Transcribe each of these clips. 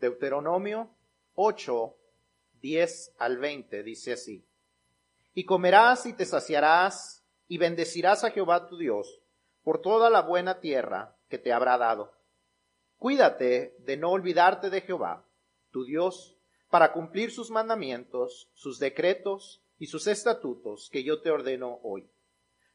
Deuteronomio 8, 10 al 20 dice así. Y comerás y te saciarás y bendecirás a Jehová tu Dios por toda la buena tierra que te habrá dado. Cuídate de no olvidarte de Jehová, tu Dios, para cumplir sus mandamientos, sus decretos y sus estatutos que yo te ordeno hoy.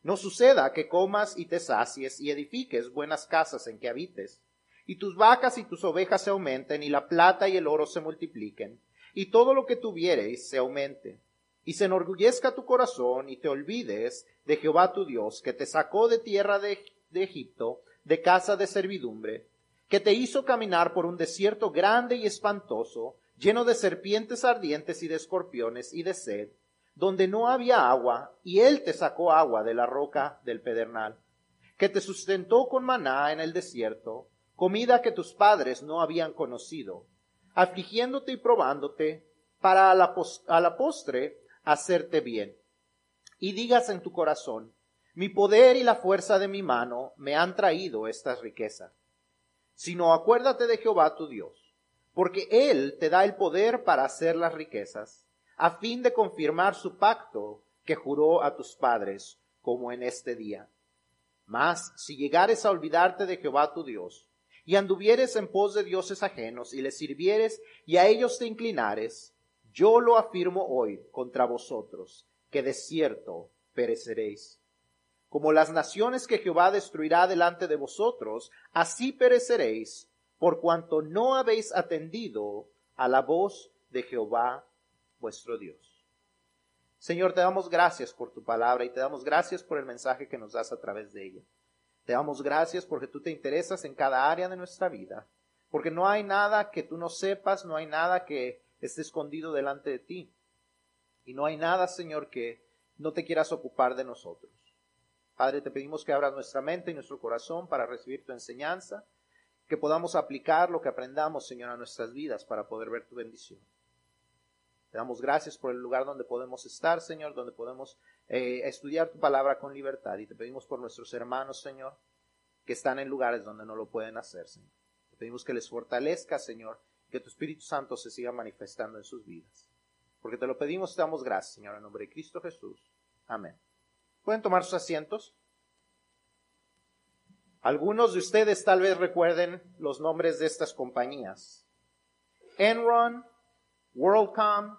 No suceda que comas y te sacies y edifiques buenas casas en que habites, y tus vacas y tus ovejas se aumenten, y la plata y el oro se multipliquen, y todo lo que tuviereis se aumente, y se enorgullezca tu corazón, y te olvides de Jehová tu Dios, que te sacó de tierra de, de Egipto, de casa de servidumbre, que te hizo caminar por un desierto grande y espantoso, lleno de serpientes ardientes y de escorpiones y de sed, donde no había agua, y él te sacó agua de la roca del pedernal, que te sustentó con maná en el desierto, comida que tus padres no habían conocido, afligiéndote y probándote, para a la, a la postre hacerte bien. Y digas en tu corazón, mi poder y la fuerza de mi mano me han traído estas riquezas. Sino acuérdate de Jehová tu Dios, porque Él te da el poder para hacer las riquezas a fin de confirmar su pacto que juró a tus padres, como en este día. Mas si llegares a olvidarte de Jehová tu Dios, y anduvieres en pos de dioses ajenos, y les sirvieres, y a ellos te inclinares, yo lo afirmo hoy contra vosotros, que de cierto pereceréis. Como las naciones que Jehová destruirá delante de vosotros, así pereceréis, por cuanto no habéis atendido a la voz de Jehová vuestro Dios. Señor, te damos gracias por tu palabra y te damos gracias por el mensaje que nos das a través de ella. Te damos gracias porque tú te interesas en cada área de nuestra vida, porque no hay nada que tú no sepas, no hay nada que esté escondido delante de ti. Y no hay nada, Señor, que no te quieras ocupar de nosotros. Padre, te pedimos que abras nuestra mente y nuestro corazón para recibir tu enseñanza, que podamos aplicar lo que aprendamos, Señor, a nuestras vidas para poder ver tu bendición. Te damos gracias por el lugar donde podemos estar, Señor, donde podemos eh, estudiar tu palabra con libertad. Y te pedimos por nuestros hermanos, Señor, que están en lugares donde no lo pueden hacer, Señor. Te pedimos que les fortalezca, Señor, que tu Espíritu Santo se siga manifestando en sus vidas. Porque te lo pedimos y te damos gracias, Señor, en nombre de Cristo Jesús. Amén. ¿Pueden tomar sus asientos? Algunos de ustedes tal vez recuerden los nombres de estas compañías. Enron, WorldCom,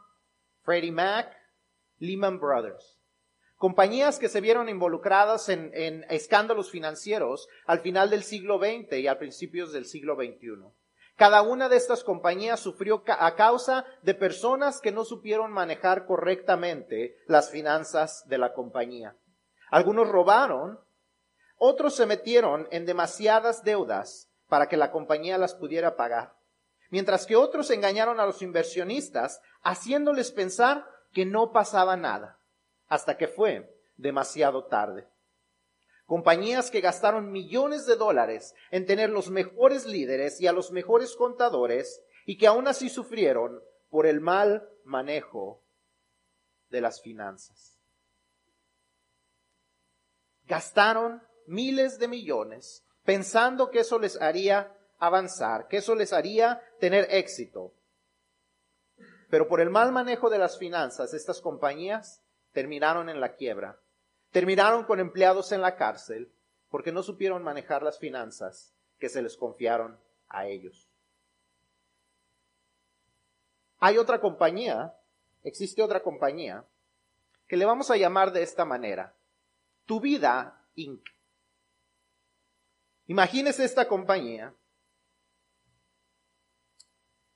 Freddie Mac, Lehman Brothers. Compañías que se vieron involucradas en, escándalos financieros al final del siglo XX y a principios del siglo XXI. Cada una de estas compañías sufrió a causa de personas que no supieron manejar correctamente las finanzas de la compañía. Algunos robaron, otros se metieron en demasiadas deudas para que la compañía las pudiera pagar mientras que otros engañaron a los inversionistas haciéndoles pensar que no pasaba nada, hasta que fue demasiado tarde. Compañías que gastaron millones de dólares en tener los mejores líderes y a los mejores contadores y que aún así sufrieron por el mal manejo de las finanzas. Gastaron miles de millones pensando que eso les haría avanzar, que eso les haría tener éxito. Pero por el mal manejo de las finanzas, estas compañías terminaron en la quiebra, terminaron con empleados en la cárcel, porque no supieron manejar las finanzas que se les confiaron a ellos. Hay otra compañía, existe otra compañía, que le vamos a llamar de esta manera, Tu Vida Inc. Imagínese esta compañía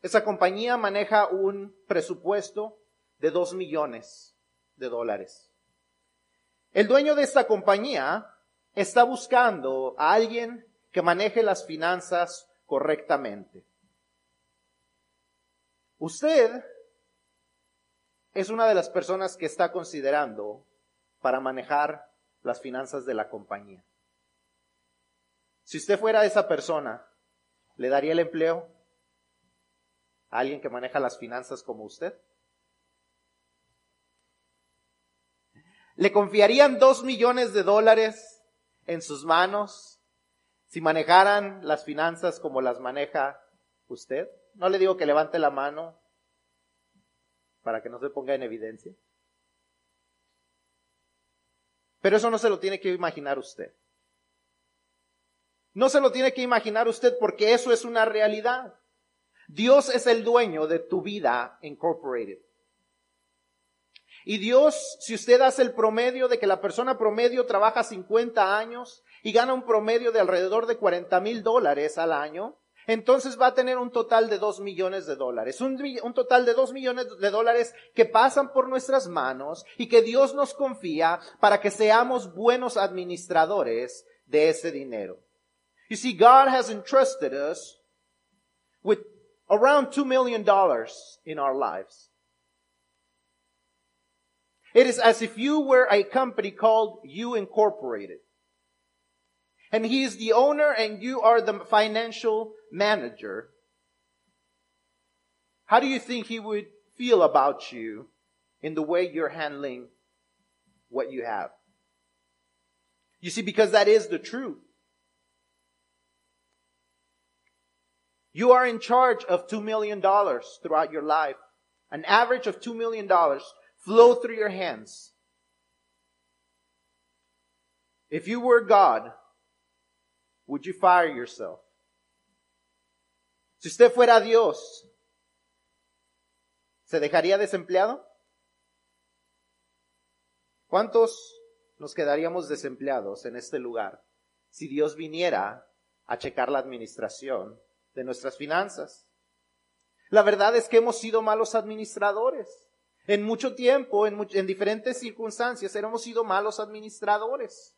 esa compañía maneja un presupuesto de dos millones de dólares. El dueño de esta compañía está buscando a alguien que maneje las finanzas correctamente. Usted es una de las personas que está considerando para manejar las finanzas de la compañía. Si usted fuera esa persona, ¿le daría el empleo? alguien que maneja las finanzas como usted? ¿Le confiarían dos millones de dólares en sus manos si manejaran las finanzas como las maneja ¿Usted? No le digo que levante la mano para que no se ponga en evidencia. Pero eso no se lo tiene que imaginar usted. No se lo tiene que imaginar usted porque eso es una realidad. Dios es el dueño de tu vida incorporated. Y Dios, si usted hace el promedio de que la persona promedio trabaja 50 años y gana un promedio de alrededor de 40 mil dólares al año, entonces va a tener un total de 2 millones de dólares. Un, total de 2 millones de dólares que pasan por nuestras manos y que Dios nos confía para que seamos buenos administradores de ese dinero. You see, God has entrusted us with around $2 million in our lives. It is as if you were a company called You Incorporated. And he is the owner and you are the financial manager. How do you think he would feel about you in the way you're handling what you have? You see, because that is the truth. You are in charge of $2 million throughout your life. An average of $2 million flow through your hands. If you were God, would you fire yourself? Si usted fuera Dios, ¿se dejaría desempleado? ¿Cuántos nos quedaríamos desempleados en este lugar si Dios viniera a checar la administración de nuestras finanzas. La verdad es que hemos sido malos administradores. En mucho tiempo, en, en, diferentes circunstancias, hemos sido malos administradores.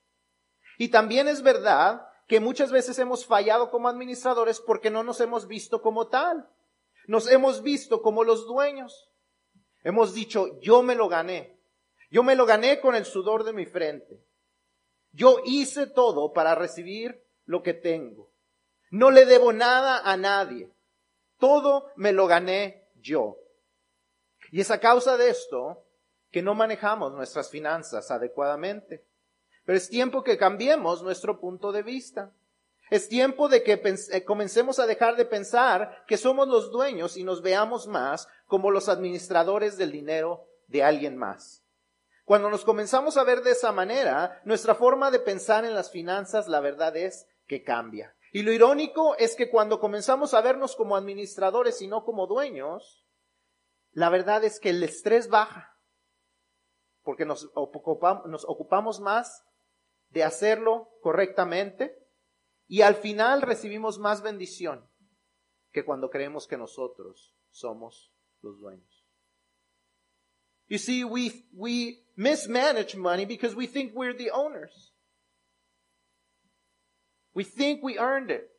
Y también es verdad que muchas veces hemos fallado como administradores porque no nos hemos visto como tal. Nos hemos visto como los dueños. Hemos dicho, yo me lo gané. Yo me lo gané con el sudor de mi frente. Yo hice todo para recibir lo que tengo. No le debo nada a nadie. Todo me lo gané yo. Y es a causa de esto que no manejamos nuestras finanzas adecuadamente. Pero es tiempo que cambiemos nuestro punto de vista. Es tiempo de que eh, comencemos a dejar de pensar que somos los dueños y nos veamos más como los administradores del dinero de alguien más. Cuando nos comenzamos a ver de esa manera, nuestra forma de pensar en las finanzas, la verdad es que cambia. Y lo irónico es que cuando comenzamos a vernos como administradores y no como dueños, la verdad es que el estrés baja, porque nos ocupamos, más de hacerlo correctamente y al final recibimos más bendición que cuando creemos que nosotros somos los dueños. You see, we, we mismanage money because we think we're the owners. We think we earned it.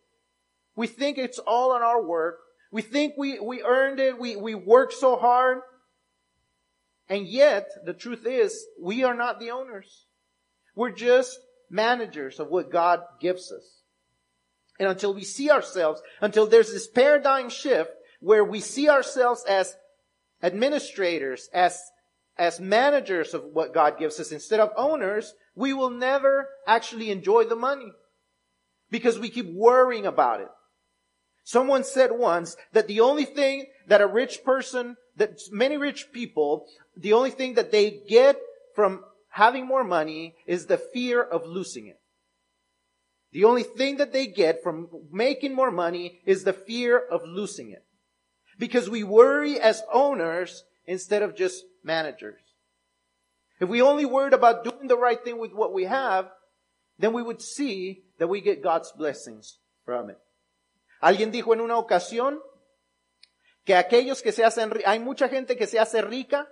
We think it's all on our work. We think we, we earned it. We, we worked so hard. And yet, the truth is, we are not the owners. We're just managers of what God gives us. And until we see ourselves, until there's this paradigm shift where we see ourselves as administrators, as, as managers of what God gives us instead of owners, we will never actually enjoy the money because we keep worrying about it. Someone said once that the only thing that a rich person, that many rich people, the only thing that they get from having more money is the fear of losing it. The only thing that they get from making more money is the fear of losing it. Because we worry as owners instead of just managers. If we only worried about doing the right thing with what we have, then we would see that we get God's blessings from it. Alguien dijo en una ocasión que aquellos que se hacen, hay mucha gente que se hace rica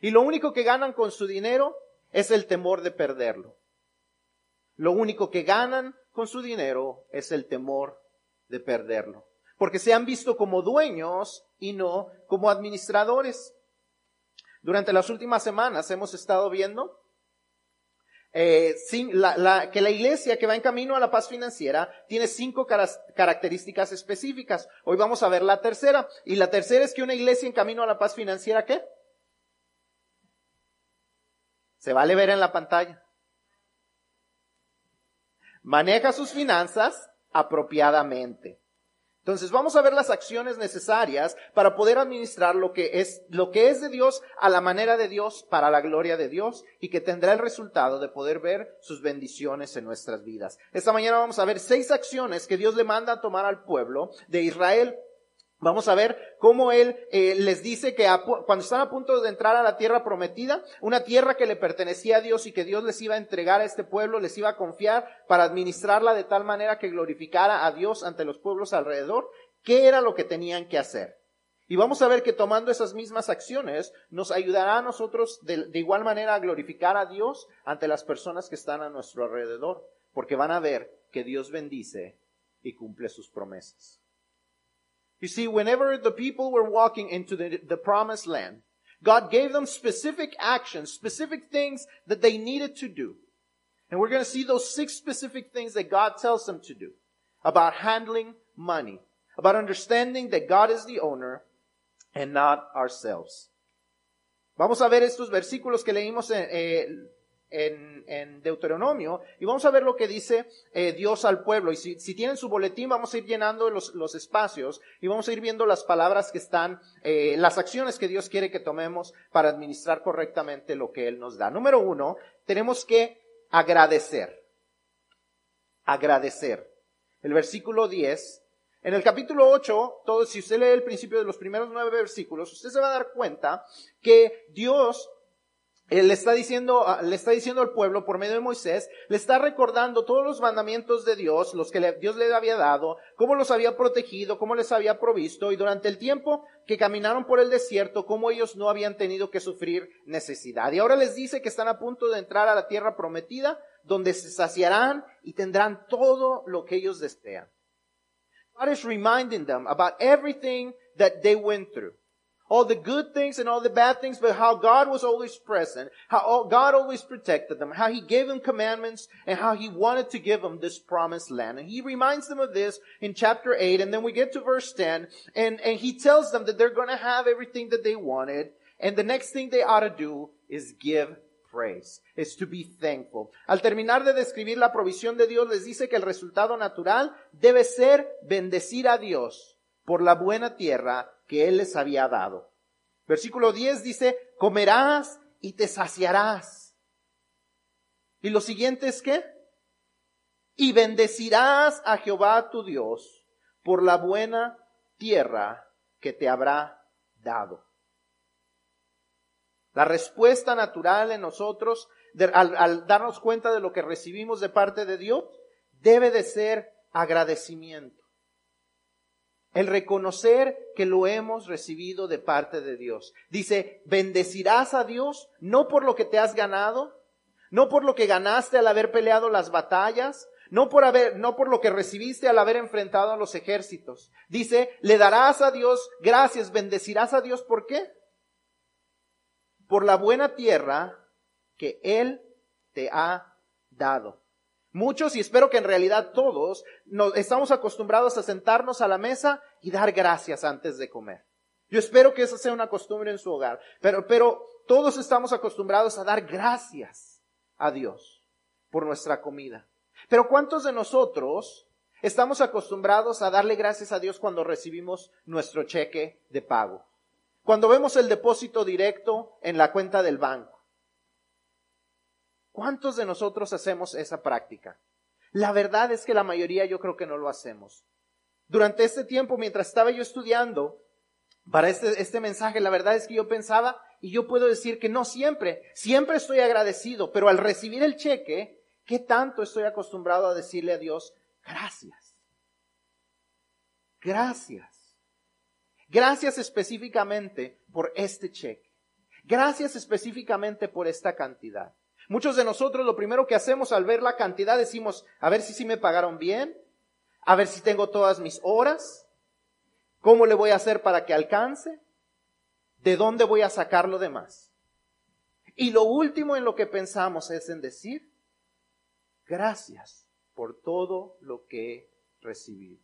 y lo único que ganan con su dinero es el temor de perderlo. Lo único que ganan con su dinero es el temor de perderlo. Porque se han visto como dueños y no como administradores. Durante las últimas semanas hemos estado viendo eh, que la iglesia que va en camino a la paz financiera tiene cinco características específicas. Hoy vamos a ver la tercera. Y la tercera es que una iglesia en camino a la paz financiera, ¿qué? Se vale ver en la pantalla. Maneja sus finanzas apropiadamente. Entonces vamos a ver las acciones necesarias para poder administrar lo que es, lo que es de Dios a la manera de Dios para la gloria de Dios y que tendrá el resultado de poder ver sus bendiciones en nuestras vidas. Esta mañana vamos a ver seis acciones que Dios le manda a tomar al pueblo de Israel Vamos a ver cómo Él eh, les dice que cuando están a punto de entrar a la tierra prometida, una tierra que le pertenecía a Dios y que Dios les iba a entregar a este pueblo, les iba a confiar para administrarla de tal manera que glorificara a Dios ante los pueblos alrededor, ¿qué era lo que tenían que hacer? Y vamos a ver que tomando esas mismas acciones nos ayudará a nosotros de, de igual manera a glorificar a Dios ante las personas que están a nuestro alrededor, porque van a ver que Dios bendice y cumple sus promesas. You see, whenever the people were walking into the, the promised land, God gave them specific actions, specific things that they needed to do. And we're going to see those six specific things that God tells them to do about handling money, about understanding that God is the owner and not ourselves. Vamos a ver estos versículos que leímos en, eh, en, Deuteronomio y vamos a ver lo que dice eh, Dios al pueblo. Y si, si, tienen su boletín, vamos a ir llenando los, los, espacios y vamos a ir viendo las palabras que están, eh, las acciones que Dios quiere que tomemos para administrar correctamente lo que Él nos da. Número uno, tenemos que agradecer. Agradecer. El versículo 10 en el capítulo 8, todo, si usted lee el principio de los primeros nueve versículos, usted se va a dar cuenta que Dios él le está diciendo, le está diciendo al pueblo por medio de Moisés, le está recordando todos los mandamientos de Dios, los que Dios le había dado, cómo los había protegido, cómo les había provisto, y durante el tiempo que caminaron por el desierto, cómo ellos no habían tenido que sufrir necesidad. Y ahora les dice que están a punto de entrar a la tierra prometida, donde se saciarán y tendrán todo lo que ellos desean. God is reminding them about everything that they went through all the good things and all the bad things, but how God was always present, how God always protected them, how He gave them commandments, and how He wanted to give them this promised land. And He reminds them of this in chapter 8, and then we get to verse 10, and, and He tells them that they're gonna have everything that they wanted, and the next thing they ought to do is give praise, is to be thankful. Al terminar de describir la provisión de Dios, les dice que el resultado natural debe ser bendecir a Dios por la buena tierra que Él les había dado. Versículo 10 dice, comerás y te saciarás. Y lo siguiente es que, y bendecirás a Jehová tu Dios por la buena tierra que te habrá dado. La respuesta natural en nosotros, al, al darnos cuenta de lo que recibimos de parte de Dios, debe de ser agradecimiento el reconocer que lo hemos recibido de parte de Dios. Dice, bendecirás a Dios no por lo que te has ganado, no por lo que ganaste al haber peleado las batallas, no por haber, no por lo que recibiste al haber enfrentado a los ejércitos. Dice, le darás a Dios gracias, bendecirás a Dios, ¿por qué? Por la buena tierra que Él te ha dado. Muchos, y espero que en realidad todos, nos, estamos acostumbrados a sentarnos a la mesa y dar gracias antes de comer. Yo espero que esa sea una costumbre en su hogar, pero, pero todos estamos acostumbrados a dar gracias a Dios por nuestra comida. Pero ¿cuántos de nosotros estamos acostumbrados a darle gracias a Dios cuando recibimos nuestro cheque de pago? Cuando vemos el depósito directo en la cuenta del banco ¿Cuántos de nosotros hacemos esa práctica? La verdad es que la mayoría yo creo que no lo hacemos. Durante este tiempo, mientras estaba yo estudiando para este, este mensaje, la verdad es que yo pensaba, y yo puedo decir que no siempre, siempre estoy agradecido, pero al recibir el cheque, ¿qué tanto estoy acostumbrado a decirle a Dios, gracias? Gracias. Gracias específicamente por este cheque. Gracias específicamente por esta cantidad. Muchos de nosotros lo primero que hacemos al ver la cantidad decimos, a ver si sí me pagaron bien, a ver si tengo todas mis horas, cómo le voy a hacer para que alcance, de dónde voy a sacar lo demás. Y lo último en lo que pensamos es en decir, gracias por todo lo que he recibido.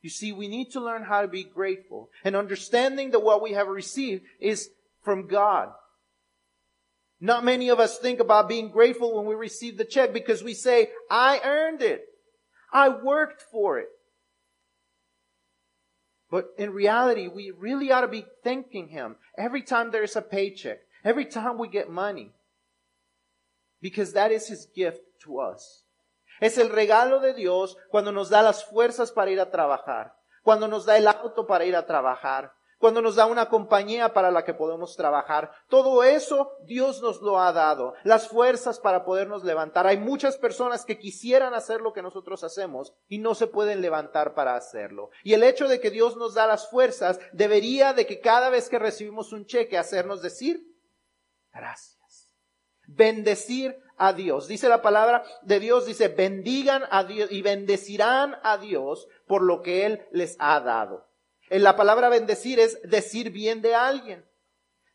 You see, we need to learn how to be grateful and understanding that what we have received is from God. Not many of us think about being grateful when we receive the check because we say, I earned it. I worked for it. But in reality, we really ought to be thanking Him every time there's a paycheck, every time we get money. Because that is His gift to us. Es el regalo de Dios cuando nos da las fuerzas para ir a trabajar, cuando nos da el auto para ir a trabajar, cuando nos da una compañía para la que podemos trabajar. Todo eso Dios nos lo ha dado, las fuerzas para podernos levantar. Hay muchas personas que quisieran hacer lo que nosotros hacemos y no se pueden levantar para hacerlo. Y el hecho de que Dios nos da las fuerzas debería de que cada vez que recibimos un cheque hacernos decir gracias. Bendecir a Dios. Dice la palabra de Dios, dice, bendigan a Dios y bendecirán a Dios por lo que Él les ha dado. La palabra bendecir es decir bien de alguien.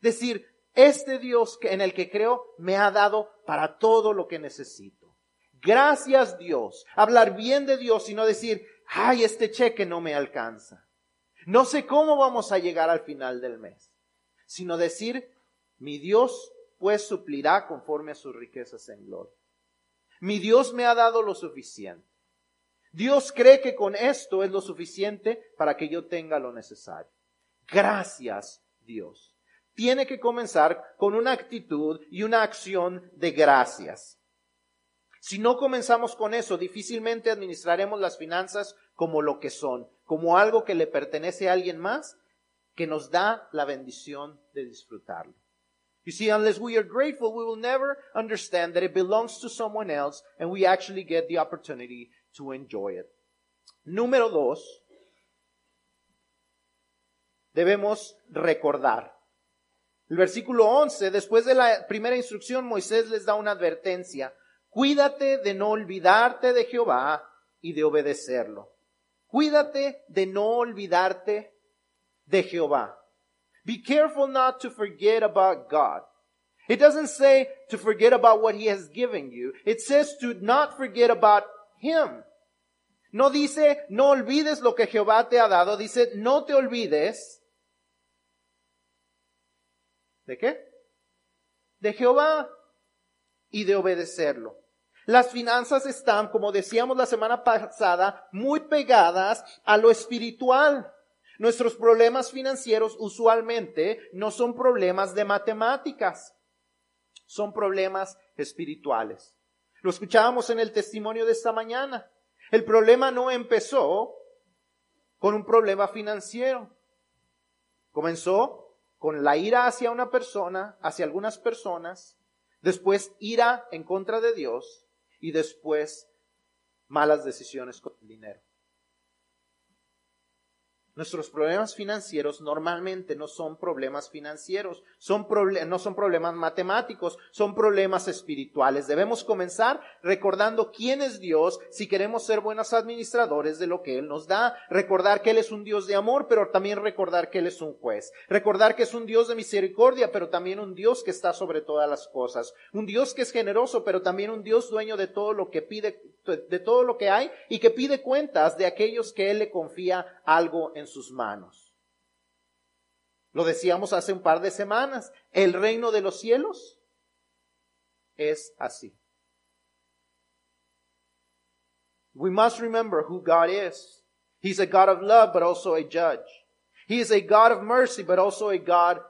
Decir, este Dios en el que creo me ha dado para todo lo que necesito. Gracias Dios. Hablar bien de Dios y no decir, ay, este cheque no me alcanza. No sé cómo vamos a llegar al final del mes. Sino decir, mi Dios pues suplirá conforme a sus riquezas en gloria. Mi Dios me ha dado lo suficiente. Dios cree que con esto es lo suficiente para que yo tenga lo necesario. Gracias, Dios. Tiene que comenzar con una actitud y una acción de gracias. Si no comenzamos con eso, difícilmente administraremos las finanzas como lo que son, como algo que le pertenece a alguien más que nos da la bendición de disfrutarlo. You see, unless we are grateful, we will never understand that it belongs to someone else and we actually get the opportunity to enjoy it. Número dos, debemos recordar. El versículo 11, después de la primera instrucción, Moisés les da una advertencia. Cuídate de no olvidarte de Jehová y de obedecerlo. Cuídate de no olvidarte de Jehová. Be careful not to forget about God. It doesn't say to forget about what he has given you. It says to not forget about him. No dice, no olvides lo que Jehová te ha dado, dice, no te olvides. ¿De qué? De Jehová y de obedecerlo. Las finanzas están, como decíamos la semana pasada, muy pegadas a lo espiritual. Nuestros problemas financieros usualmente no son problemas de matemáticas, son problemas espirituales. Lo escuchábamos en el testimonio de esta mañana. El problema no empezó con un problema financiero. Comenzó con la ira hacia una persona, hacia algunas personas, después ira en contra de Dios y después malas decisiones con el dinero. Nuestros problemas financieros normalmente no son problemas financieros, son no son problemas matemáticos, son problemas espirituales. Debemos comenzar recordando quién es Dios si queremos ser buenos administradores de lo que Él nos da. Recordar que Él es un Dios de amor, pero también recordar que Él es un juez. Recordar que es un Dios de misericordia, pero también un Dios que está sobre todas las cosas. Un Dios que es generoso, pero también un Dios dueño de todo lo que pide, de todo lo que hay y que pide cuentas de aquellos que Él le confía algo en sus manos. Lo decíamos hace un par de semanas, el reino de los cielos es así. We must remember who God is. He's a God of love, but also a judge. He is a God of mercy, but also a God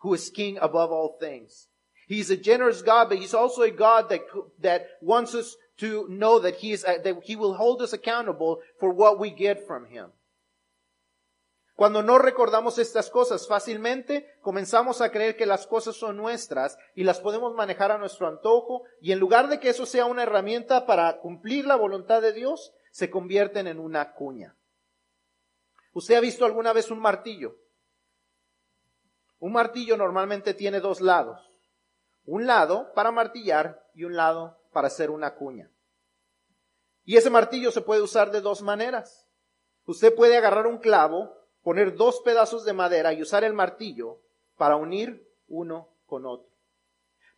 who is king above all things. He's a generous God, but he's also a God that, that wants us to know that he is, that he will hold us accountable for what we get from him. Cuando no recordamos estas cosas fácilmente, comenzamos a creer que las cosas son nuestras y las podemos manejar a nuestro antojo y en lugar de que eso sea una herramienta para cumplir la voluntad de Dios, se convierten en una cuña. ¿Usted ha visto alguna vez un martillo? Un martillo normalmente tiene dos lados. Un lado para martillar y un lado para hacer una cuña. Y ese martillo se puede usar de dos maneras. Usted puede agarrar un clavo poner dos pedazos de madera y usar el martillo para unir uno con otro.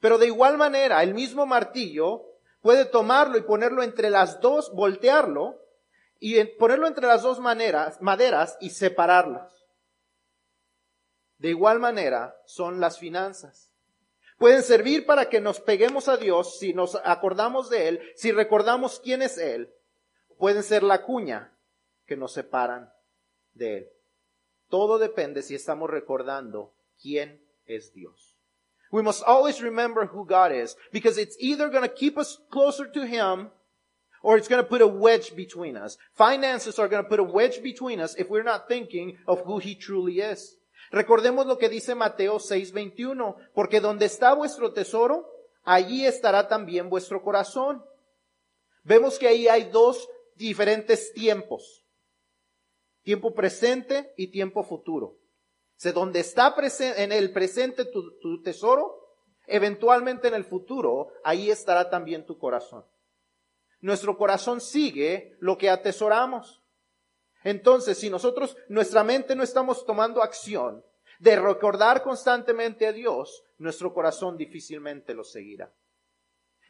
Pero de igual manera, el mismo martillo puede tomarlo y ponerlo entre las dos, voltearlo y ponerlo entre las dos maneras, maderas y separarlas. De igual manera son las finanzas. Pueden servir para que nos peguemos a Dios si nos acordamos de Él, si recordamos quién es Él. Pueden ser la cuña que nos separan de Él. Todo depende si estamos recordando quién es Dios. We must always remember who God is because it's either going to keep us closer to Him or it's going to put a wedge between us. Finances are going to put a wedge between us if we're not thinking of who He truly is. Recordemos lo que dice Mateo 6:21, porque donde está vuestro tesoro, allí estará también vuestro corazón. Vemos que ahí hay dos diferentes tiempos. Tiempo presente y tiempo futuro. O donde está en el presente tu tesoro, eventualmente en el futuro, ahí estará también tu corazón. Nuestro corazón sigue lo que atesoramos. Entonces, si nosotros, nuestra mente no estamos tomando acción de recordar constantemente a Dios, nuestro corazón difícilmente lo seguirá.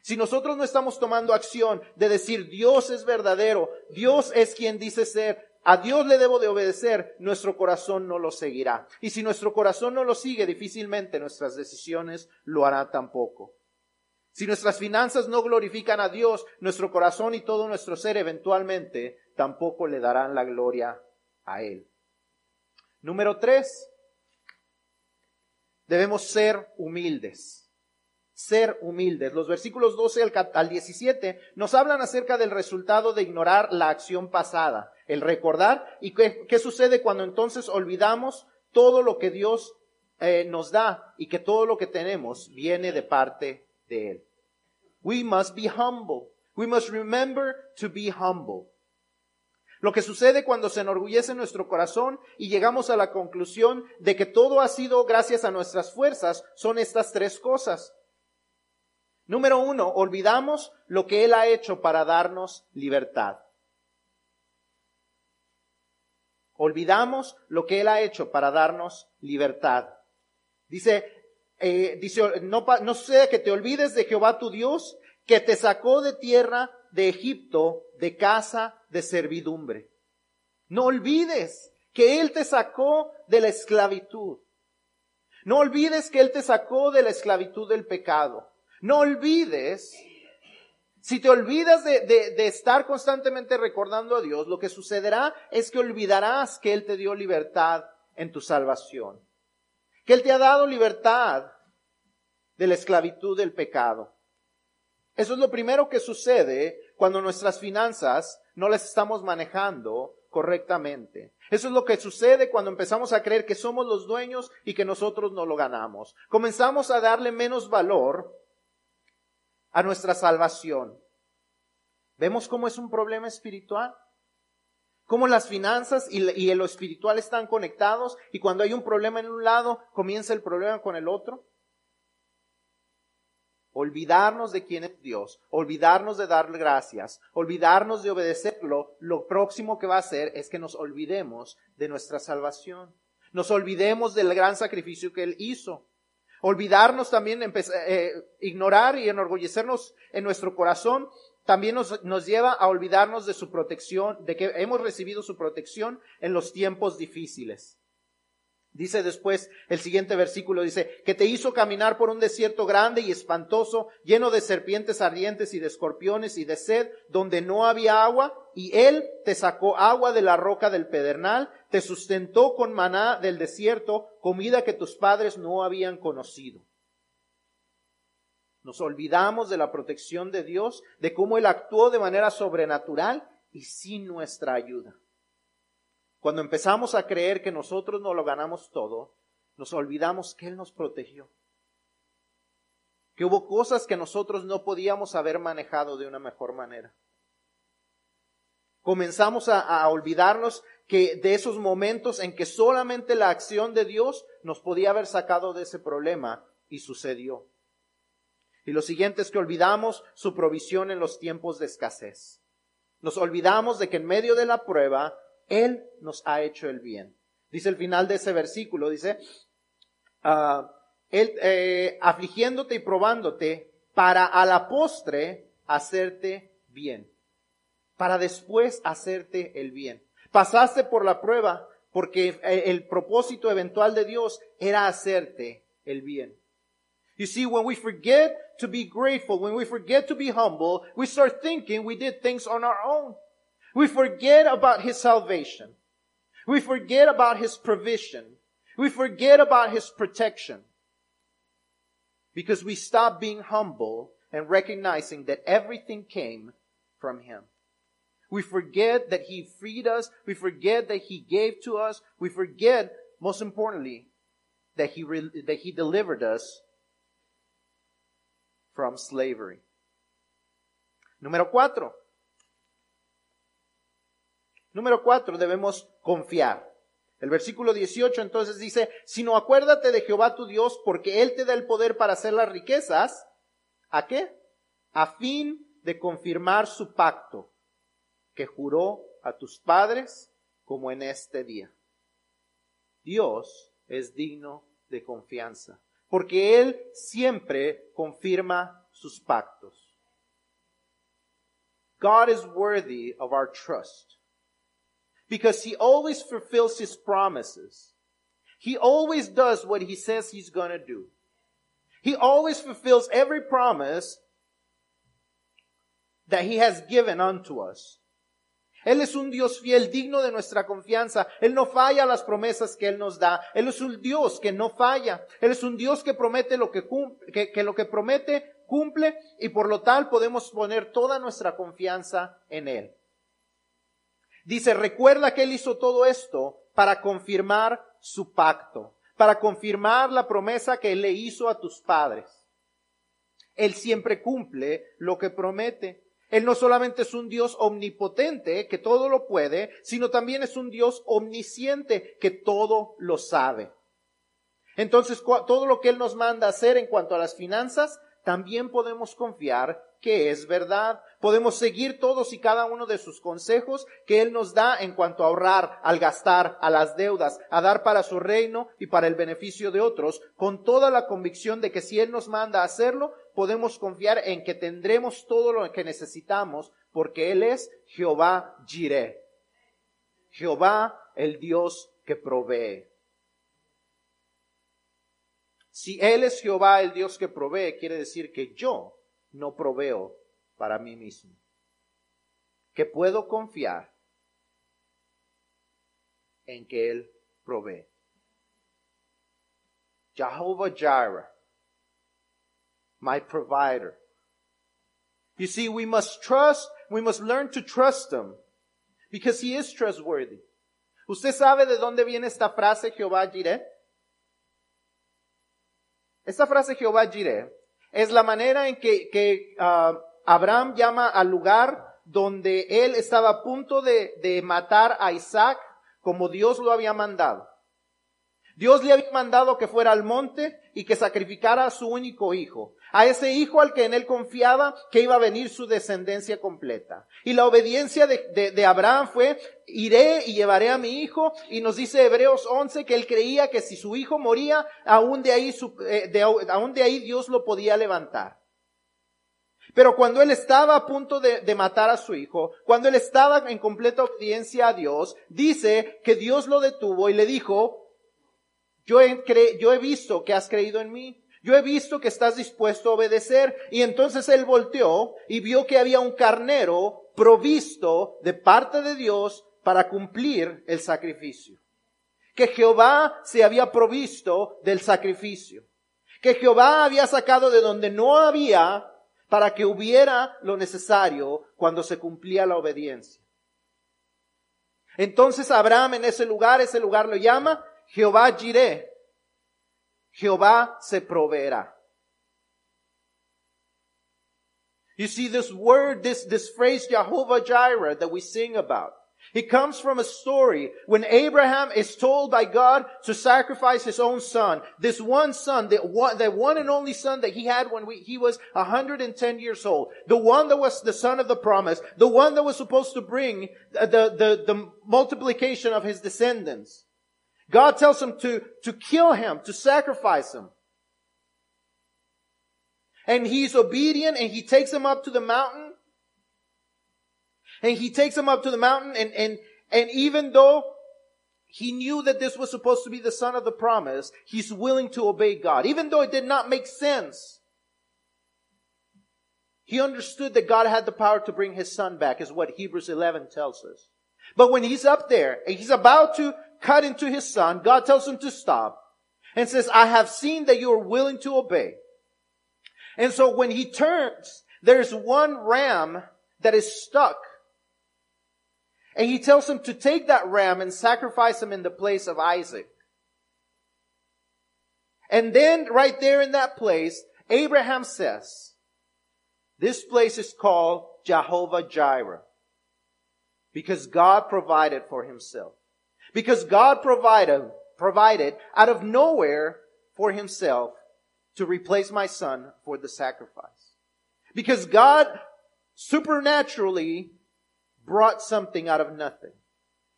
Si nosotros no estamos tomando acción de decir Dios es verdadero, Dios es quien dice ser, a Dios le debo de obedecer, nuestro corazón no lo seguirá. Y si nuestro corazón no lo sigue, difícilmente nuestras decisiones lo hará tampoco. Si nuestras finanzas no glorifican a Dios, nuestro corazón y todo nuestro ser eventualmente tampoco le darán la gloria a Él. Número tres, debemos ser humildes ser humildes. Los versículos 12 al 17 nos hablan acerca del resultado de ignorar la acción pasada, el recordar y qué, sucede cuando entonces olvidamos todo lo que Dios eh, nos da y que todo lo que tenemos viene de parte de Él. We must be humble. We must remember to be humble. Lo que sucede cuando se enorgullece nuestro corazón y llegamos a la conclusión de que todo ha sido gracias a nuestras fuerzas son estas tres cosas. Número uno, olvidamos lo que Él ha hecho para darnos libertad. Olvidamos lo que Él ha hecho para darnos libertad. Dice, eh, dice, no, no sucede que te olvides de Jehová tu Dios, que te sacó de tierra de Egipto, de casa de servidumbre. No olvides que Él te sacó de la esclavitud. No olvides que Él te sacó de la esclavitud del pecado. No olvides, si te olvidas de, estar constantemente recordando a Dios, lo que sucederá es que olvidarás que Él te dio libertad en tu salvación. Que Él te ha dado libertad de la esclavitud del pecado. Eso es lo primero que sucede cuando nuestras finanzas no las estamos manejando correctamente. Eso es lo que sucede cuando empezamos a creer que somos los dueños y que nosotros no lo ganamos. Comenzamos a darle menos valor a nuestra salvación. ¿Vemos cómo es un problema espiritual? Cómo las finanzas y, y lo espiritual están conectados y cuando hay un problema en un lado, comienza el problema con el otro. Olvidarnos de quién es Dios, olvidarnos de darle gracias, olvidarnos de obedecerlo, lo próximo que va a hacer es que nos olvidemos de nuestra salvación. Nos olvidemos del gran sacrificio que Él hizo. Olvidarnos también, eh, ignorar y enorgullecernos en nuestro corazón, también nos, nos lleva a olvidarnos de su protección, de que hemos recibido su protección en los tiempos difíciles. Dice después el siguiente versículo, dice, que te hizo caminar por un desierto grande y espantoso, lleno de serpientes ardientes y de escorpiones y de sed, donde no había agua, y él te sacó agua de la roca del pedernal, te sustentó con maná del desierto, comida que tus padres no habían conocido. Nos olvidamos de la protección de Dios, de cómo Él actuó de manera sobrenatural y sin nuestra ayuda. Cuando empezamos a creer que nosotros no lo ganamos todo, nos olvidamos que Él nos protegió. Que hubo cosas que nosotros no podíamos haber manejado de una mejor manera. Comenzamos a, olvidarnos que de esos momentos en que solamente la acción de Dios nos podía haber sacado de ese problema y sucedió. Y lo siguiente es que olvidamos su provisión en los tiempos de escasez. Nos olvidamos de que en medio de la prueba él nos ha hecho el bien. Dice el final de ese versículo, dice, ah, Él eh, afligiéndote y probándote para a la postre hacerte bien, para después hacerte el bien. Pasaste por la prueba porque eh, el propósito eventual de Dios era hacerte el bien. You see, when we forget to be grateful, when we forget to be humble, we start thinking we did things on our own. We forget about His salvation. We forget about His provision. We forget about His protection. Because we stop being humble and recognizing that everything came from Him. We forget that He freed us. We forget that He gave to us. We forget, most importantly, that He, re- that He delivered us from slavery. Número cuatro. Número cuatro, debemos confiar. El versículo 18 entonces dice, sino acuérdate de Jehová tu Dios porque Él te da el poder para hacer las riquezas. ¿A qué? A fin de confirmar su pacto que juró a tus padres como en este día. Dios es digno de confianza, porque Él siempre confirma sus pactos. God is worthy of our trust because He always fulfills His promises. He always does what He says He's gonna do. He always fulfills every promise that He has given unto us. Él es un Dios fiel, digno de nuestra confianza. Él no falla las promesas que Él nos da. Él es un Dios que no falla. Él es un Dios que promete lo que, cumple, que, lo que promete cumple y por lo tal podemos poner toda nuestra confianza en Él. Dice, recuerda que Él hizo todo esto para confirmar su pacto, para confirmar la promesa que Él le hizo a tus padres. Él siempre cumple lo que promete. Él no solamente es un Dios omnipotente, que todo lo puede, sino también es un Dios omnisciente, que todo lo sabe. Entonces, todo lo que Él nos manda hacer en cuanto a las finanzas, también podemos confiar que es verdad. Podemos seguir todos y cada uno de sus consejos que Él nos da en cuanto a ahorrar, al gastar, a las deudas, a dar para su reino y para el beneficio de otros, con toda la convicción de que si Él nos manda a hacerlo, podemos confiar en que tendremos todo lo que necesitamos porque Él es Jehová Jireh. Jehová el Dios que provee. Si Él es Jehová el Dios que provee, quiere decir que yo no proveo para mí mismo. Que puedo confiar en que Él provee. Jehová Jireh my provider. You see, we must trust, we must learn to trust Him because He is trustworthy. ¿Usted sabe de dónde viene esta frase Jehová Jireh? Esta frase Jehová Jireh es la manera en que, uh, Abraham llama al lugar donde él estaba a punto de matar a Isaac como Dios lo había mandado. Dios le había mandado que fuera al monte y que sacrificara a su único hijo a ese hijo al que en él confiaba que iba a venir su descendencia completa. Y la obediencia de, de, Abraham fue, iré y llevaré a mi hijo, y nos dice Hebreos 11 que él creía que si su hijo moría, aún de ahí, su, eh, aún de ahí Dios lo podía levantar. Pero cuando él estaba a punto de, de, matar a su hijo, cuando él estaba en completa obediencia a Dios, dice que Dios lo detuvo y le dijo, yo he, yo he visto que has creído en mí, yo he visto que estás dispuesto a obedecer. Y entonces él volteó y vio que había un carnero provisto de parte de Dios para cumplir el sacrificio. Que Jehová se había provisto del sacrificio. Que Jehová había sacado de donde no había para que hubiera lo necesario cuando se cumplía la obediencia. Entonces Abraham en ese lugar, ese lugar lo llama Jehová Jireh, Jehová se proveerá. You see, this word, this, this phrase, Jehovah Jireh, that we sing about, it comes from a story when Abraham is told by God to sacrifice his own son. This one son, the one, the one and only son that he had when we, he was 110 years old. The one that was the son of the promise. The one that was supposed to bring the, the, the multiplication of his descendants. God tells him to, to kill him, to sacrifice him. And he's obedient and he takes him up to the mountain. And he takes him up to the mountain and, and, and even though he knew that this was supposed to be the son of the promise, he's willing to obey God. Even though it did not make sense. He understood that God had the power to bring his son back is what Hebrews 11 tells us. But when he's up there and he's about to cut into his son, God tells him to stop and says, I have seen that you are willing to obey. And so when he turns, there's one ram that is stuck. And he tells him to take that ram and sacrifice him in the place of Isaac. And then right there in that place, Abraham says, this place is called Jehovah Jireh. Because God provided for himself. Because God provided, provided out of nowhere for himself to replace my son for the sacrifice. Because God supernaturally brought something out of nothing.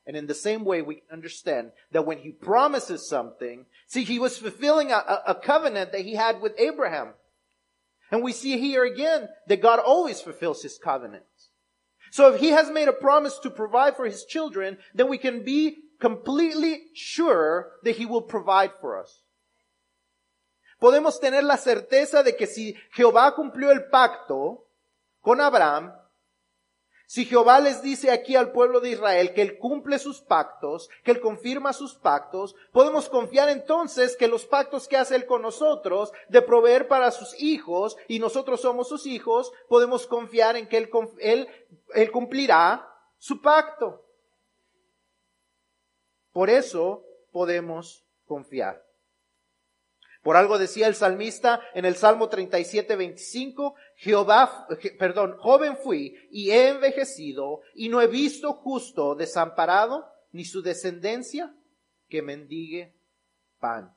And in the same way, we understand that when he promises something, see, he was fulfilling a, a, covenant that he had with Abraham. And we see here again that God always fulfills his covenants. So if he has made a promise to provide for his children, then we can be completely sure that he will provide for us. Podemos tener la certeza de que si Jehová cumplió el pacto con Abraham, si Jehová les dice aquí al pueblo de Israel que Él cumple sus pactos, que Él confirma sus pactos, podemos confiar entonces que los pactos que hace Él con nosotros, de proveer para sus hijos, y nosotros somos sus hijos, podemos confiar en que Él, él, él cumplirá su pacto. Por eso podemos confiar. Por algo decía el salmista en el Salmo 37, 25, Jehová, perdón, joven fui y he envejecido y no he visto justo desamparado ni su descendencia que mendigue pan.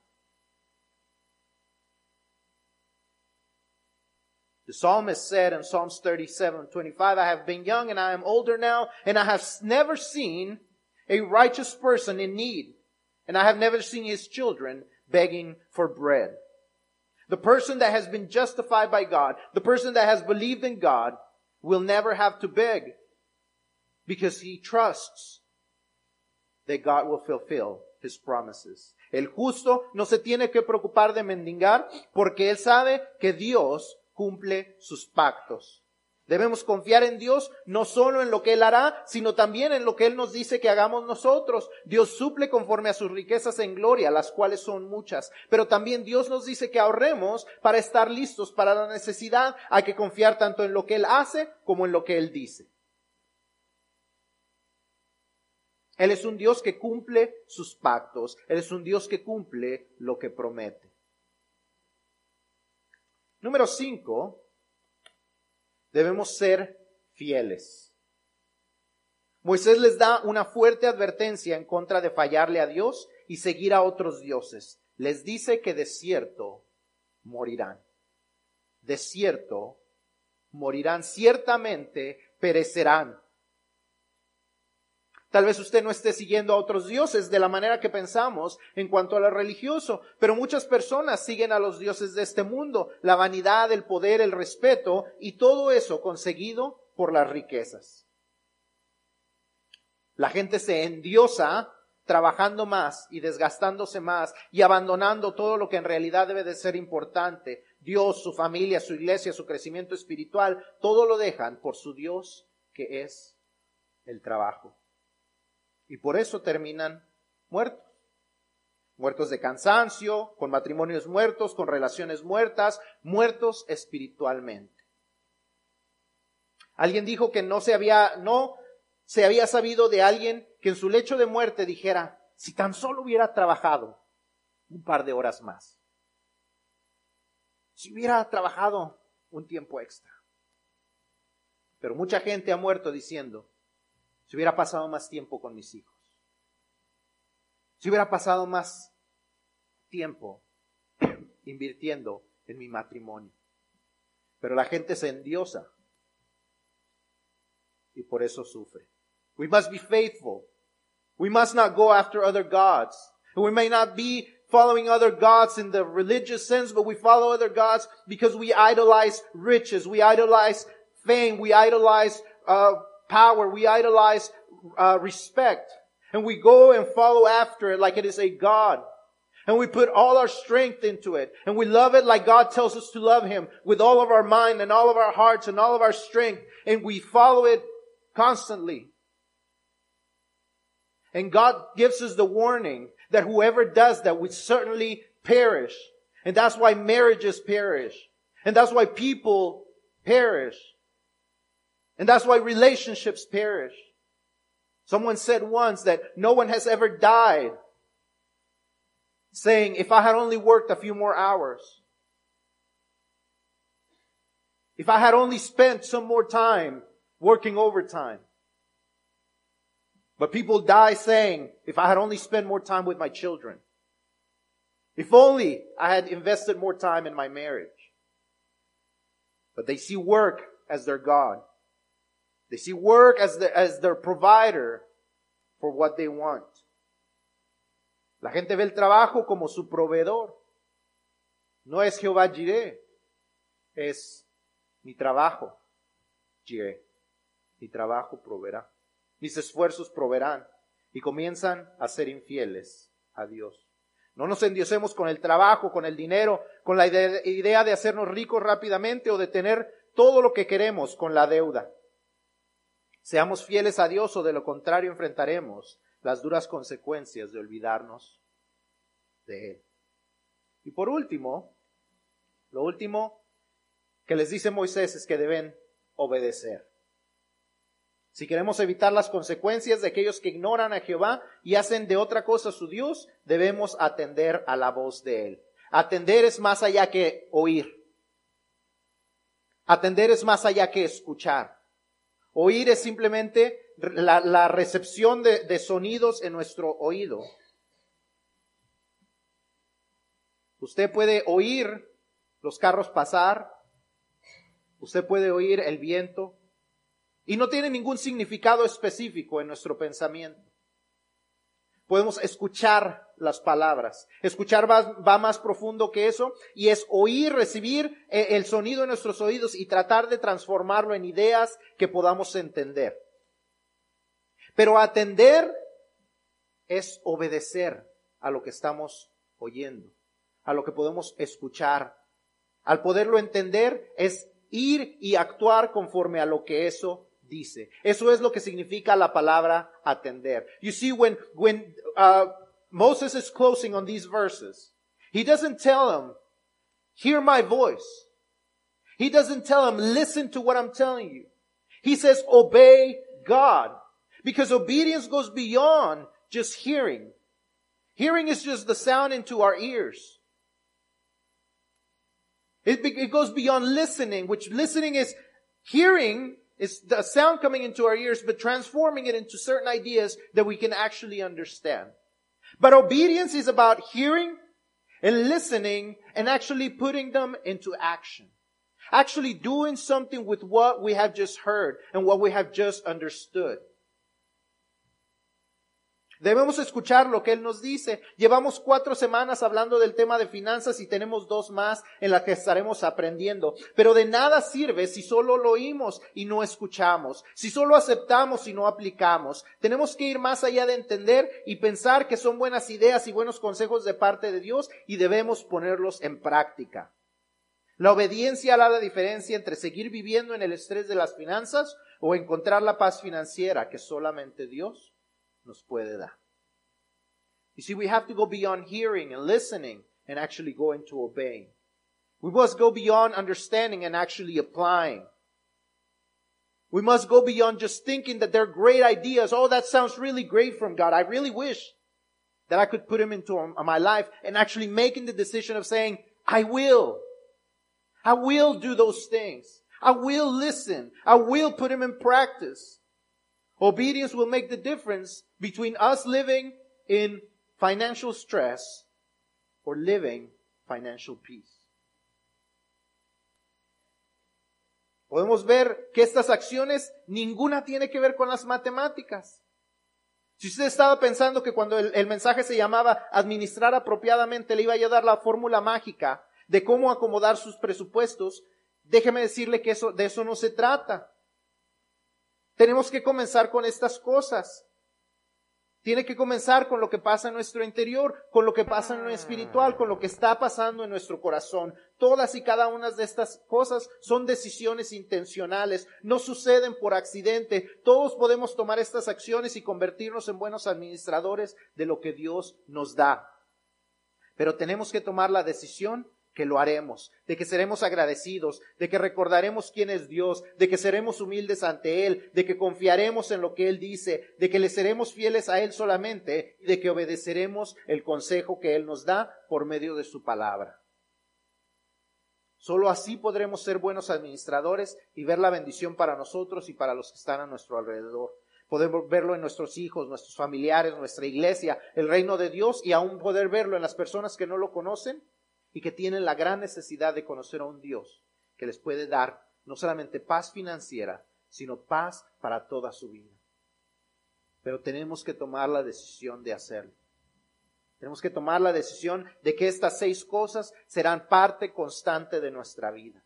The psalmist said in Psalms 37, 25, I have been young and I am older now and I have never seen a righteous person in need and I have never seen his children begging for bread. The person that has been justified by God, the person that has believed in God, will never have to beg because he trusts that God will fulfill his promises. El justo no se tiene que preocupar de mendigar porque él sabe que Dios cumple sus pactos. Debemos confiar en Dios no solo en lo que Él hará, sino también en lo que Él nos dice que hagamos nosotros. Dios suple conforme a sus riquezas en gloria, las cuales son muchas. Pero también Dios nos dice que ahorremos para estar listos para la necesidad. Hay que confiar tanto en lo que Él hace como en lo que Él dice. Él es un Dios que cumple sus pactos. Él es un Dios que cumple lo que promete. Número cinco, debemos ser fieles. Moisés les da una fuerte advertencia en contra de fallarle a Dios y seguir a otros dioses. Les dice que de cierto morirán. De cierto morirán. Ciertamente perecerán. Tal vez usted no esté siguiendo a otros dioses de la manera que pensamos en cuanto a lo religioso, pero muchas personas siguen a los dioses de este mundo, la vanidad, el poder, el respeto y todo eso conseguido por las riquezas. La gente se endiosa trabajando más y desgastándose más y abandonando todo lo que en realidad debe de ser importante. Dios, su familia, su iglesia, su crecimiento espiritual, todo lo dejan por su Dios que es el trabajo. Y por eso terminan muertos. Muertos de cansancio, con matrimonios muertos, con relaciones muertas, muertos espiritualmente. Alguien dijo que no se había, no se había sabido de alguien que en su lecho de muerte dijera, si tan solo hubiera trabajado un par de horas más. Si hubiera trabajado un tiempo extra. Pero mucha gente ha muerto diciendo, si hubiera pasado más tiempo con mis hijos. Si hubiera pasado más tiempo invirtiendo en mi matrimonio. Pero la gente se endiosa y por eso sufre. We must be faithful. We must not go after other gods. We may not be following other gods in the religious sense, but we follow other gods because we idolize riches, we idolize fame, we idolize uh, power, we idolize uh, respect, and we go and follow after it like it is a God. And we put all our strength into it. And we love it like God tells us to love Him with all of our mind and all of our hearts and all of our strength. And we follow it constantly. And God gives us the warning that whoever does that will certainly perish. And that's why marriages perish. And that's why people perish. And that's why relationships perish. Someone said once that no one has ever died saying, if I had only worked a few more hours, if I had only spent some more time working overtime. But people die saying, if I had only spent more time with my children, if only I had invested more time in my marriage. But they see work as their God. They see work as, the, as their provider for what they want. La gente ve el trabajo como su proveedor. No es Jehová Jireh, es mi trabajo, Jireh. Mi trabajo proveerá. Mis esfuerzos proveerán. Y comienzan a ser infieles a Dios. No nos endiosemos con el trabajo, con el dinero, con la idea de hacernos ricos rápidamente o de tener todo lo que queremos con la deuda. Seamos fieles a Dios o de lo contrario enfrentaremos las duras consecuencias de olvidarnos de Él. Y por último, lo último que les dice Moisés es que deben obedecer. Si queremos evitar las consecuencias de aquellos que ignoran a Jehová y hacen de otra cosa su Dios, debemos atender a la voz de Él. Atender es más allá que oír. Atender es más allá que escuchar. Oír es simplemente la, recepción de, sonidos en nuestro oído. Usted puede oír los carros pasar, usted puede oír el viento, y no tiene ningún significado específico en nuestro pensamiento. Podemos escuchar las palabras. Escuchar va, más profundo que eso y es oír, recibir eh, el sonido en nuestros oídos y tratar de transformarlo en ideas que podamos entender. Pero atender es obedecer a lo que estamos oyendo, a lo que podemos escuchar. Al poderlo entender es ir y actuar conforme a lo que eso dice. Eso es lo que significa la palabra atender. You see, when, when uh, Moses is closing on these verses, he doesn't tell them, hear my voice. He doesn't tell them, listen to what I'm telling you. He says, obey God. Because obedience goes beyond just hearing. Hearing is just the sound into our ears. It, it goes beyond listening, which listening is hearing is the sound coming into our ears, but transforming it into certain ideas that we can actually understand. But obedience is about hearing and listening and actually putting them into action. Actually doing something with what we have just heard and what we have just understood. Debemos escuchar lo que Él nos dice. Llevamos cuatro semanas hablando del tema de finanzas y tenemos dos más en las que estaremos aprendiendo. Pero de nada sirve si solo lo oímos y no escuchamos, si solo aceptamos y no aplicamos. Tenemos que ir más allá de entender y pensar que son buenas ideas y buenos consejos de parte de Dios y debemos ponerlos en práctica. La obediencia hará la diferencia entre seguir viviendo en el estrés de las finanzas o encontrar la paz financiera que solamente Dios nos puede dar. You see, we have to go beyond hearing and listening and actually go into obeying. We must go beyond understanding and actually applying. We must go beyond just thinking that they're great ideas. Oh, that sounds really great from God. I really wish that I could put him into um, my life and actually making the decision of saying, I will. I will do those things. I will listen. I will put him in practice. Obedience will make the difference between us living in financial stress or living financial peace. Podemos ver que estas acciones ninguna tiene que ver con las matemáticas. Si usted estaba pensando que cuando el, el, mensaje se llamaba administrar apropiadamente le iba a dar la fórmula mágica de cómo acomodar sus presupuestos, déjeme decirle que eso, de eso no se trata. Tenemos que comenzar con estas cosas. Tiene que comenzar con lo que pasa en nuestro interior, con lo que pasa en lo espiritual, con lo que está pasando en nuestro corazón. Todas y cada una de estas cosas son decisiones intencionales, no suceden por accidente. Todos podemos tomar estas acciones y convertirnos en buenos administradores de lo que Dios nos da. Pero tenemos que tomar la decisión que lo haremos, de que seremos agradecidos, de que recordaremos quién es Dios, de que seremos humildes ante Él, de que confiaremos en lo que Él dice, de que le seremos fieles a Él solamente, y de que obedeceremos el consejo que Él nos da por medio de su palabra. Solo así podremos ser buenos administradores y ver la bendición para nosotros y para los que están a nuestro alrededor. Podemos verlo en nuestros hijos, nuestros familiares, nuestra iglesia, el reino de Dios y aún poder verlo en las personas que no lo conocen y que tienen la gran necesidad de conocer a un Dios que les puede dar no solamente paz financiera, sino paz para toda su vida. Pero tenemos que tomar la decisión de hacerlo. Tenemos que tomar la decisión de que estas seis cosas serán parte constante de nuestra vida.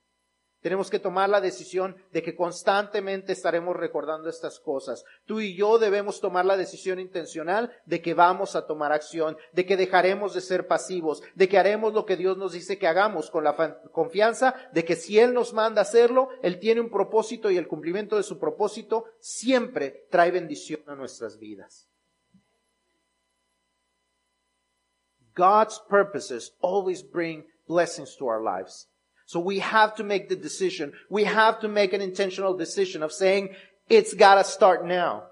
Tenemos que tomar la decisión de que constantemente estaremos recordando estas cosas. Tú y yo debemos tomar la decisión intencional de que vamos a tomar acción, de que dejaremos de ser pasivos, de que haremos lo que Dios nos dice que hagamos con la confianza de que si Él nos manda hacerlo, Él tiene un propósito y el cumplimiento de su propósito siempre trae bendición a nuestras vidas. God's purposes always bring blessings to our lives. So we have to make the decision. We have to make an intentional decision of saying, it's gotta start now.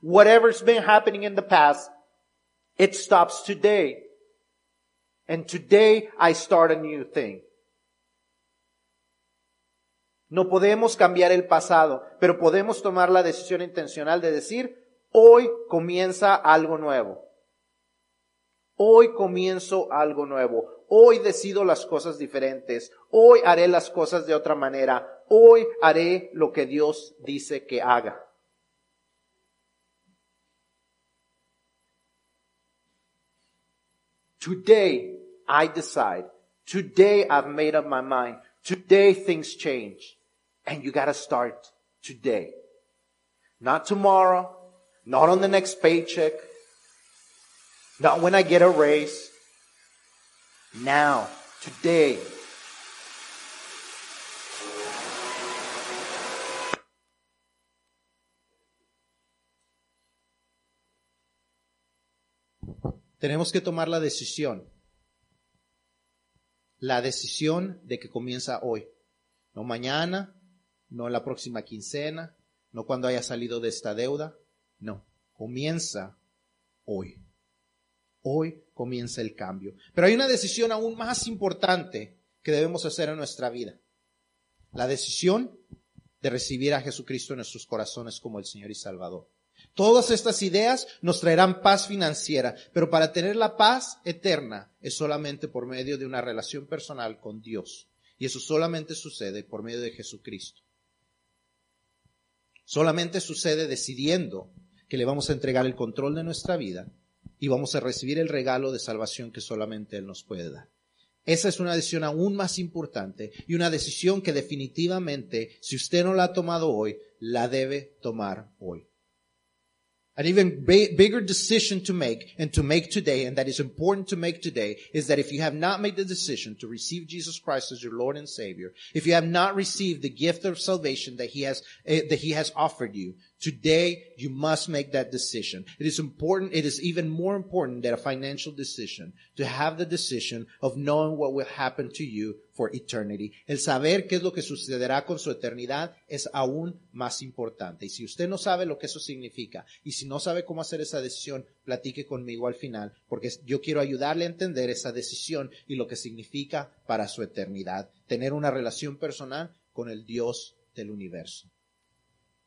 Whatever's been happening in the past, it stops today. And today I start a new thing. No podemos cambiar el pasado, pero podemos tomar la decisión intencional de decir, hoy comienza algo nuevo. Hoy comienzo algo nuevo. Hoy decido las cosas diferentes. Hoy haré las cosas de otra manera. Hoy haré lo que Dios dice que haga. Today I decide. Today I've made up my mind. Today things change. And you gotta start today. Not tomorrow. Not on the next paycheck Not when I get a raise. Now, today. Tenemos que tomar la decisión. La decisión de que comienza hoy. No mañana, no la próxima quincena, no cuando haya salido de esta deuda. No, comienza hoy. Hoy comienza el cambio. Pero hay una decisión aún más importante que debemos hacer en nuestra vida. La decisión de recibir a Jesucristo en nuestros corazones como el Señor y Salvador. Todas estas ideas nos traerán paz financiera, pero para tener la paz eterna es solamente por medio de una relación personal con Dios. Y eso solamente sucede por medio de Jesucristo. Solamente sucede decidiendo que le vamos a entregar el control de nuestra vida y vamos a recibir el regalo de salvación que solamente Él nos puede dar. Esa es una decisión aún más importante y una decisión que definitivamente, si usted no la ha tomado hoy, la debe tomar hoy. An even bigger decision to make and to make today, and that is important to make today, is that if you have not made the decision to receive Jesus Christ as your Lord and Savior, if you have not received the gift of salvation that He has, uh, that He has offered you, Today, you must make that decision. It is important, it is even more important than a financial decision to have the decision of knowing what will happen to you for eternity. El saber qué es lo que sucederá con su eternidad es aún más importante. Y si usted no sabe lo que eso significa y si no sabe cómo hacer esa decisión, platique conmigo al final, porque yo quiero ayudarle a entender esa decisión y lo que significa para su eternidad. Tener una relación personal con el Dios del universo.